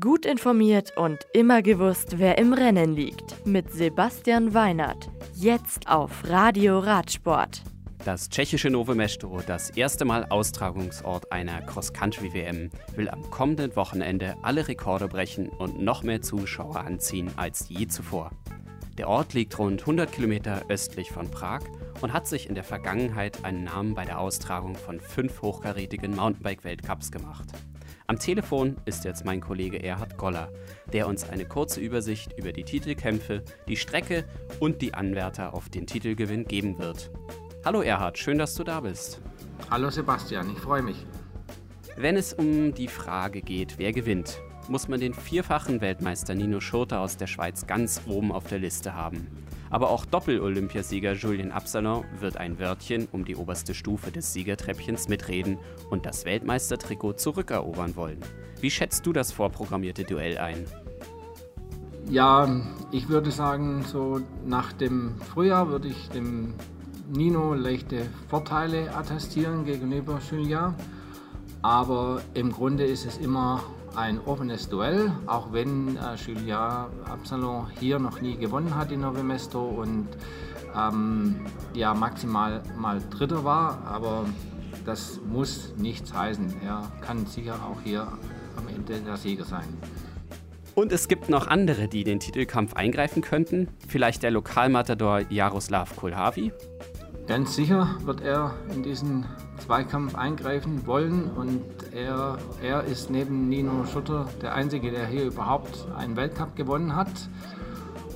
Gut informiert und immer gewusst, wer im Rennen liegt. Mit Sebastian Weinert. Jetzt auf Radio Radsport. Das tschechische Nove Mesto, das erste Mal Austragungsort einer Cross-Country-WM, will am kommenden Wochenende alle Rekorde brechen und noch mehr Zuschauer anziehen als je zuvor. Der Ort liegt rund 100 Kilometer östlich von Prag und hat sich in der Vergangenheit einen Namen bei der Austragung von fünf hochkarätigen Mountainbike-Weltcups gemacht. Am Telefon ist jetzt mein Kollege Erhard Goller, der uns eine kurze Übersicht über die Titelkämpfe, die Strecke und die Anwärter auf den Titelgewinn geben wird. Hallo Erhard, schön, dass du da bist. Hallo Sebastian, ich freue mich. Wenn es um die Frage geht, wer gewinnt, muss man den vierfachen Weltmeister Nino Schurter aus der Schweiz ganz oben auf der Liste haben. Aber auch Doppel-Olympiasieger Julien Absalon wird ein Wörtchen um die oberste Stufe des Siegertreppchens mitreden und das Weltmeistertrikot zurückerobern wollen. Wie schätzt du das vorprogrammierte Duell ein? Ja, ich würde sagen, so nach dem Frühjahr würde ich dem Nino leichte Vorteile attestieren gegenüber Julien. Aber im Grunde ist es immer ein offenes Duell, auch wenn äh, Julien Absalon hier noch nie gewonnen hat in Novemesto und ähm, ja maximal mal Dritter war, aber das muss nichts heißen. Er kann sicher auch hier am Ende der Sieger sein. Und es gibt noch andere, die den Titelkampf eingreifen könnten. Vielleicht der Lokalmatador Jaroslav Kulhavi. Ganz sicher wird er in diesen Zweikampf eingreifen wollen und er, er ist neben Nino Schutter der Einzige, der hier überhaupt einen Weltcup gewonnen hat.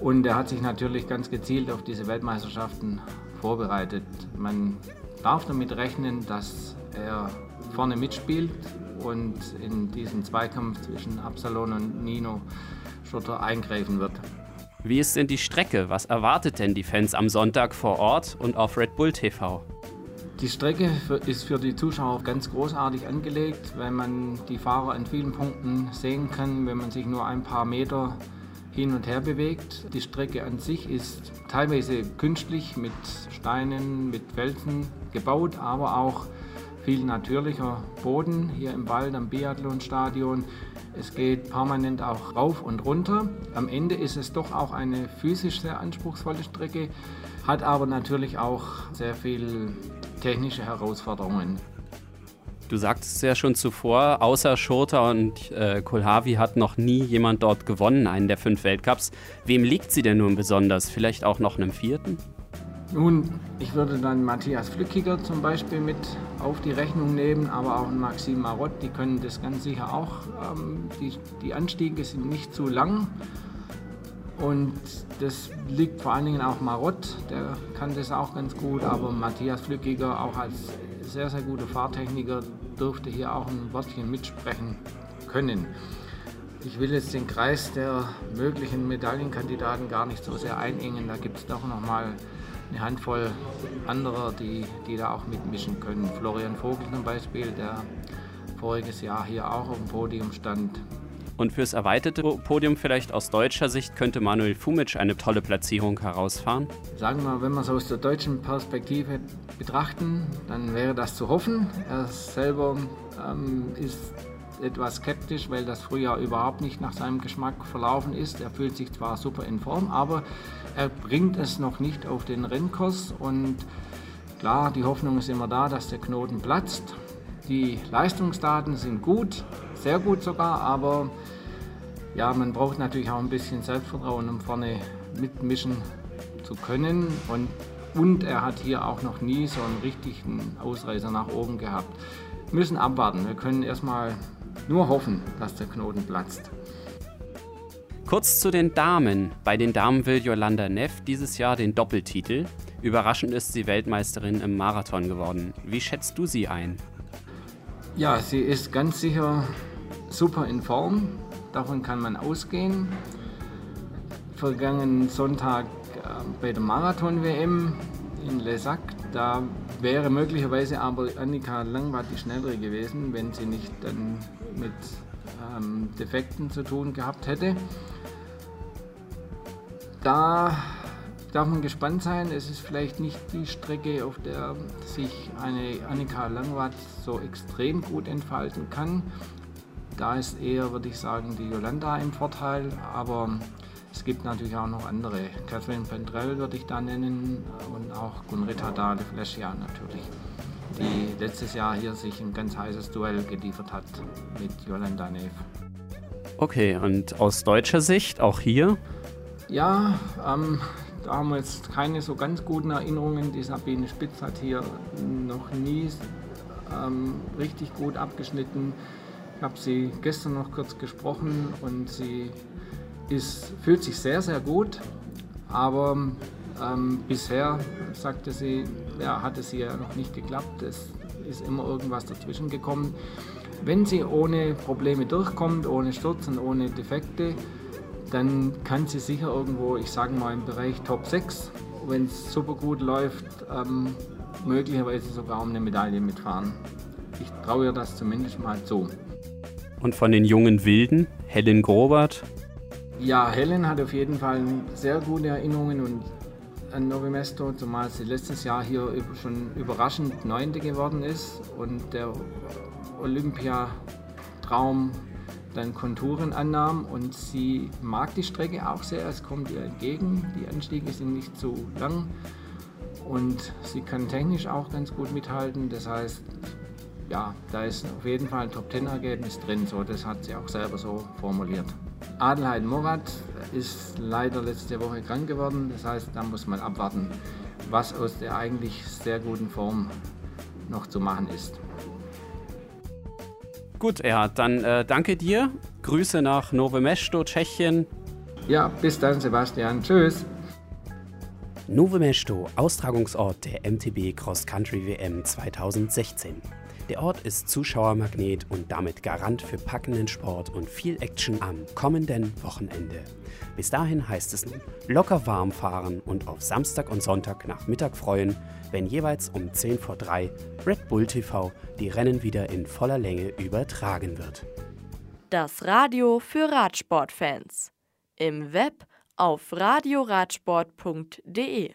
Und er hat sich natürlich ganz gezielt auf diese Weltmeisterschaften vorbereitet. Man darf damit rechnen, dass er vorne mitspielt und in diesen Zweikampf zwischen Absalon und Nino Schutter eingreifen wird. Wie ist denn die Strecke? Was erwartet denn die Fans am Sonntag vor Ort und auf Red Bull TV? Die Strecke ist für die Zuschauer ganz großartig angelegt, weil man die Fahrer an vielen Punkten sehen kann, wenn man sich nur ein paar Meter hin und her bewegt. Die Strecke an sich ist teilweise künstlich mit Steinen, mit Felsen gebaut, aber auch viel natürlicher Boden hier im Wald am Biathlonstadion. Es geht permanent auch rauf und runter. Am Ende ist es doch auch eine physisch sehr anspruchsvolle Strecke, hat aber natürlich auch sehr viel technische Herausforderungen. Du sagtest ja schon zuvor, außer Schurter und äh, Kulhavi hat noch nie jemand dort gewonnen, einen der fünf Weltcups. Wem liegt sie denn nun besonders? Vielleicht auch noch einem vierten? Nun, ich würde dann Matthias Flückiger zum Beispiel mit auf die Rechnung nehmen, aber auch Maxim Marott, die können das ganz sicher auch. Ähm, die, die Anstiege sind nicht zu lang und das liegt vor allen Dingen auch Marott, der kann das auch ganz gut, aber Matthias Flückiger auch als sehr, sehr guter Fahrtechniker dürfte hier auch ein Wörtchen mitsprechen können. Ich will jetzt den Kreis der möglichen Medaillenkandidaten gar nicht so sehr einengen. Da gibt es doch noch mal eine Handvoll anderer, die, die da auch mitmischen können. Florian Vogel zum Beispiel, der voriges Jahr hier auch auf dem Podium stand. Und fürs erweiterte Podium vielleicht aus deutscher Sicht könnte Manuel Fumic eine tolle Platzierung herausfahren? Sagen wir, wenn wir es aus der deutschen Perspektive betrachten, dann wäre das zu hoffen. Er selber ähm, ist etwas skeptisch, weil das Frühjahr überhaupt nicht nach seinem Geschmack verlaufen ist. Er fühlt sich zwar super in Form, aber er bringt es noch nicht auf den Rennkurs und klar, die Hoffnung ist immer da, dass der Knoten platzt. Die Leistungsdaten sind gut, sehr gut sogar, aber ja, man braucht natürlich auch ein bisschen Selbstvertrauen, um vorne mitmischen zu können. Und, und er hat hier auch noch nie so einen richtigen Ausreißer nach oben gehabt. Müssen abwarten. Wir können erstmal nur hoffen, dass der Knoten platzt. Kurz zu den Damen. Bei den Damen will Yolanda Neff dieses Jahr den Doppeltitel. Überraschend ist sie Weltmeisterin im Marathon geworden. Wie schätzt du sie ein? Ja, sie ist ganz sicher super in Form. Davon kann man ausgehen. Vergangenen Sonntag äh, bei der Marathon-WM in Lesac, da wäre möglicherweise aber Annika Langwart die schnellere gewesen, wenn sie nicht dann mit ähm, Defekten zu tun gehabt hätte. Da darf man gespannt sein. Es ist vielleicht nicht die Strecke, auf der sich eine Annika Langwart so extrem gut entfalten kann. Da ist eher, würde ich sagen, die Yolanda im Vorteil, aber es gibt natürlich auch noch andere. Catherine Pendrell würde ich da nennen und auch Gunrita Dale Fleschia natürlich, die letztes Jahr hier sich ein ganz heißes Duell geliefert hat mit Yolanda Neff. Okay, und aus deutscher Sicht auch hier? Ja, ähm, da haben wir jetzt keine so ganz guten Erinnerungen. Die Sabine Spitz hat hier noch nie ähm, richtig gut abgeschnitten. Ich habe sie gestern noch kurz gesprochen und sie ist, fühlt sich sehr, sehr gut. Aber ähm, bisher, sagte sie, ja, hatte sie ja noch nicht geklappt. Es ist immer irgendwas dazwischen gekommen. Wenn sie ohne Probleme durchkommt, ohne Sturz und ohne Defekte, dann kann sie sicher irgendwo, ich sage mal im Bereich Top 6, wenn es super gut läuft, ähm, möglicherweise sogar um eine Medaille mitfahren. Ich traue ihr das zumindest mal zu. Und von den jungen Wilden, Helen Grobert? Ja, Helen hat auf jeden Fall sehr gute Erinnerungen und an Novi Mesto, zumal sie letztes Jahr hier schon überraschend Neunte geworden ist und der Olympiatraum dann Konturen annahm. Und sie mag die Strecke auch sehr, es kommt ihr entgegen, die Anstiege sind nicht zu lang. Und sie kann technisch auch ganz gut mithalten, das heißt, ja, da ist auf jeden Fall ein Top-10-Ergebnis drin, so, das hat sie auch selber so formuliert. Adelheid Morat ist leider letzte Woche krank geworden, das heißt, da muss man abwarten, was aus der eigentlich sehr guten Form noch zu machen ist. Gut, Erhard, dann äh, danke dir. Grüße nach Nove Mesto, Tschechien. Ja, bis dann, Sebastian. Tschüss. Nove Mesto, Austragungsort der MTB Cross Country WM 2016. Der Ort ist Zuschauermagnet und damit Garant für packenden Sport und viel Action am kommenden Wochenende. Bis dahin heißt es nun locker warm fahren und auf Samstag und Sonntag nach Mittag freuen, wenn jeweils um 10 vor 3 Red Bull TV die Rennen wieder in voller Länge übertragen wird. Das Radio für Radsportfans. Im Web auf radioradsport.de